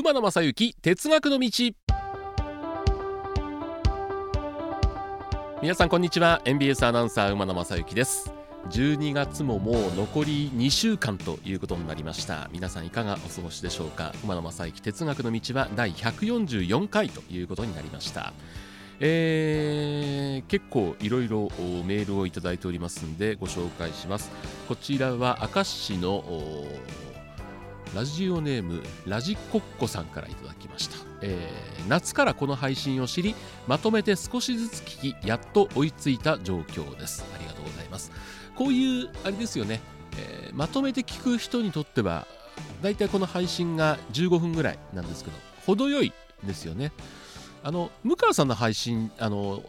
馬野正幸哲学の道。皆さんこんにちは。NBS アナウンサー馬野正幸です。12月ももう残り2週間ということになりました。皆さんいかがお過ごしでしょうか？馬野正幸哲学の道は第144回ということになりました。えー、結構いろいろメールをいただいておりますんでご紹介します。こちらは明石市のラジオネームラジコッコさんからいただきました、えー、夏からこの配信を知りまとめて少しずつ聞きやっと追いついた状況です。ありがとうございます。こういうあれですよね、えー、まとめて聞く人にとってはだいたいこの配信が15分ぐらいなんですけど程よいですよね。あの向川さんの配信あの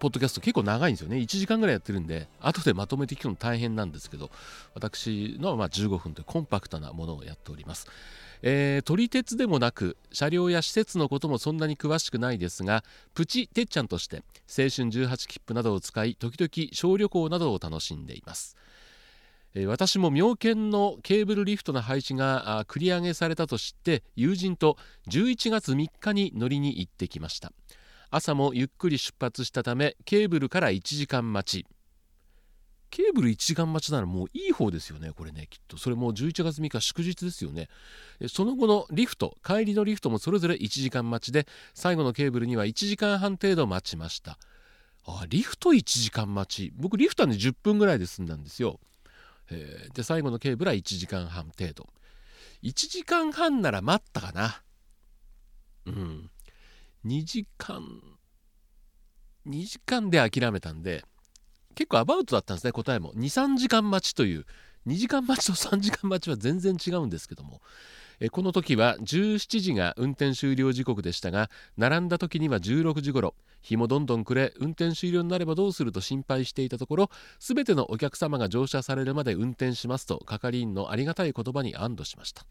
ポッドキャスト結構長いんですよね。1時間ぐらいやってるんで後でまとめて聞くの大変なんですけど私のはま15分というコンパクトなものをやっております、えー、撮り鉄でもなく車両や施設のこともそんなに詳しくないですがプチてっちゃんとして青春18切符などを使い時々小旅行などを楽しんでいます。私も妙見のケーブルリフトの配置が繰り上げされたと知って友人と11月3日に乗りに行ってきました。朝もゆっくり出発したためケーブルから1時間待ち。ケーブル1時間待ちならもういい方ですよねこれねきっと。それも11月3日祝日ですよね。その後のリフト帰りのリフトもそれぞれ1時間待ちで最後のケーブルには1時間半程度待ちました。あリフト1時間待ち。僕リフトはね10分ぐらいで済んだんですよ、で最後のケーブルは1時間半程度。1時間半なら待ったかな。うん。2時間2時間で諦めたんで結構アバウトだったんですね答えも。23時間待ちという2時間待ちと3時間待ちは全然違うんですけども。この時は17時が運転終了時刻でしたが並んだ時には16時頃日もどんどん暮れ運転終了になればどうすると心配していたところ全てのお客様が乗車されるまで運転しますと係員のありがたい言葉に安堵しました。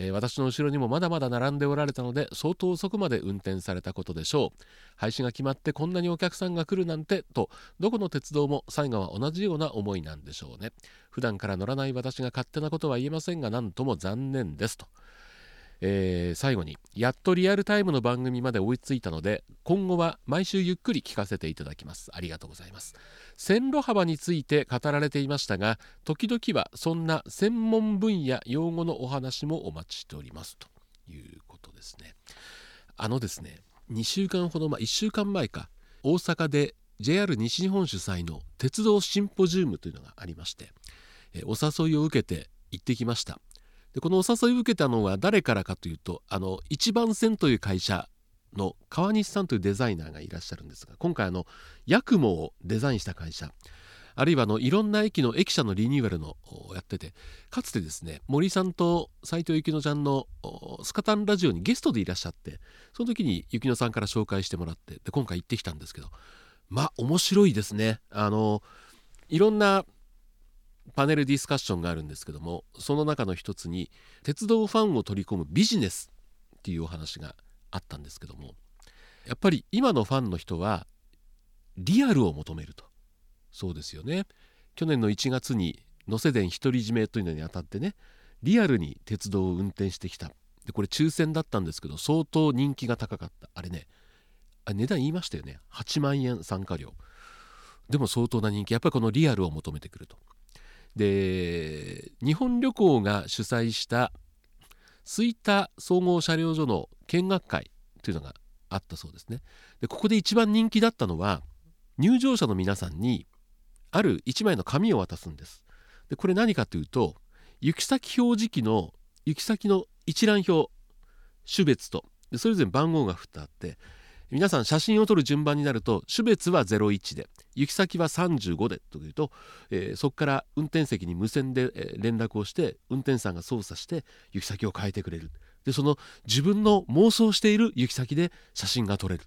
えー、私の後ろにもまだまだ並んでおられたので相当遅くまで運転されたことでしょう。廃止が決まってこんなにお客さんが来るなんてとどこの鉄道も最後は同じような思いなんでしょうね。普段から乗らない私が勝手なことは言えませんが何とも残念です。と。えー、最後にやっとリアルタイムの番組まで追いついたので今後は毎週ゆっくり聞かせていただきます。ありがとうございます。線路幅について語られていましたが時々はそんな専門分野用語のお話もお待ちしております。ということですね。あのですね2週間ほど前1週間前か大阪で JR 西日本主催の鉄道シンポジウムというのがありましてお誘いを受けて行ってきました。でこのお誘いを受けたのは誰からかというとあの一番線という会社の川西さんというデザイナーがいらっしゃるんですが今回あのヤクモをデザインした会社あるいはあのいろんな駅の駅舎のリニューアルのやっててかつてですね森さんと斎藤幸乃ちゃんのスカタンラジオにゲストでいらっしゃってその時に幸乃さんから紹介してもらってで今回行ってきたんですけどまあ面白いですね。あのいろんなパネルディスカッションがあるんですけどもその中の一つに鉄道ファンを取り込むビジネスっていうお話があったんですけどもやっぱり今のファンの人はリアルを求めると。そうですよね。去年の1月に能勢電独り占めというのにあたってねリアルに鉄道を運転してきた。でこれ抽選だったんですけど相当人気が高かった。あれねあ値段言いましたよね。8万円参加料。でも相当な人気。やっぱりこのリアルを求めてくると。で日本旅行が主催した吹田総合車両所の見学会というのがあったそうですね。でここで一番人気だったのは入場者の皆さんにある1枚の紙を渡すんです。でこれ何かというと行き先表示器の行き先の一覧表種別とでそれぞれ番号が振ってあって皆さん写真を撮る順番になると種別は01で行き先は35でというと、えー、そこから運転席に無線で、連絡をして運転手さんが操作して行き先を変えてくれる。でその自分の妄想している行き先で写真が撮れる。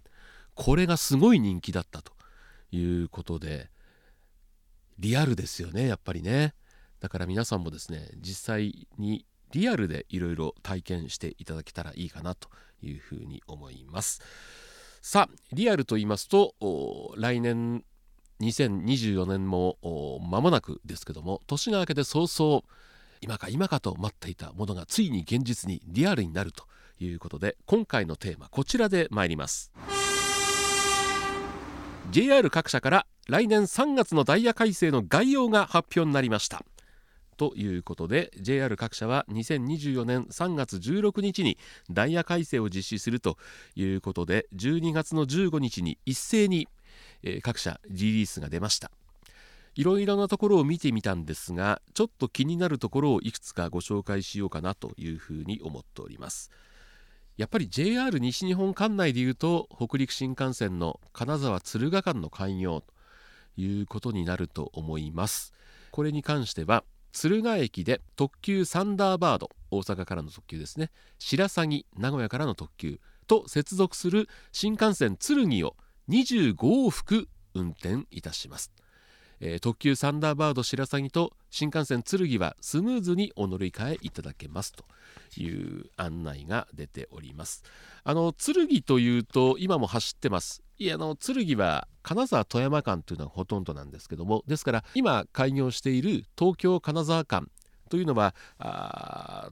これがすごい人気だったということでリアルですよねやっぱりね。だから皆さんもですね実際にリアルでいろいろ体験していただけたらいいかなというふうに思います。さあリアルと言いますと来年2024年も間もなくですけども年が明けて早々今か今かと待っていたものがついに現実にリアルになるということで今回のテーマこちらで参ります。JR 各社から来年3月のダイヤ改正の概要が発表になりました。ということで JR 各社は2024年3月16日にダイヤ改正を実施するということで12月の15日に一斉に、え、各社リリースが出ました。いろいろなところを見てみたんですがちょっと気になるところをいくつかご紹介しようかなというふうに思っております。やっぱり JR 西日本管内でいうと北陸新幹線の金沢敦賀間の開業ということになると思います。これに関しては敦賀駅で特急サンダーバード大阪からの特急ですね。白鷺名古屋からの特急と接続する新幹線鶴木を25往復運転いたします。えー、特急サンダーバード白鷺と新幹線剣はスムーズにお乗り換えいただけますという案内が出ております。あの剣というと今も走ってます。いやあの剣は金沢富山間というのはほとんどなんですけどもですから今開業している東京金沢間というのは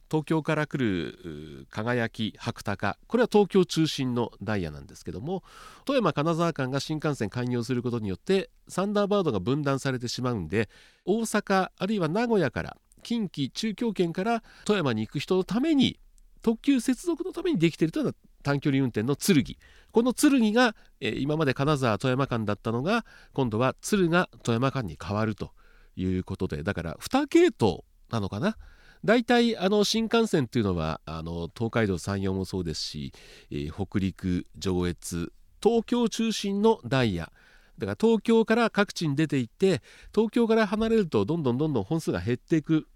東京から来る輝き白鷹これは東京中心のダイヤなんですけども富山金沢間が新幹線開業することによってサンダーバードが分断されてしまうんで大阪あるいは名古屋から近畿中京圏から富山に行く人のために特急接続のためにできているというのは短距離運転の剣この剣が、えー、今まで金沢富山間だったのが今度は敦賀富山間に変わるということでだから2系統なのかな？大体あの新幹線というのはあの東海道山陽もそうですし、えー、北陸上越東京中心のダイヤ。だから東京から各地に出ていって東京から離れるとどんどんどんどん本数が減っていく。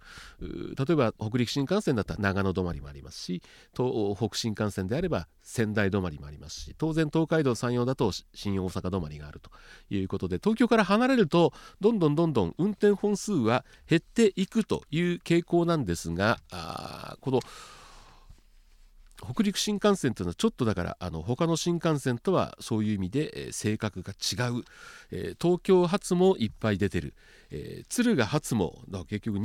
例えば北陸新幹線だったら長野止まりもありますし東北新幹線であれば仙台止まりもありますし当然東海道山陽だと新大阪止まりがあるということで東京から離れるとどんどんどんどん運転本数は減っていくという傾向なんですがこの北陸新幹線というのはちょっとだからあの他の新幹線とはそういう意味で、えー、性格が違う、えー、東京発もいっぱい出てる、えー、敦賀発も結局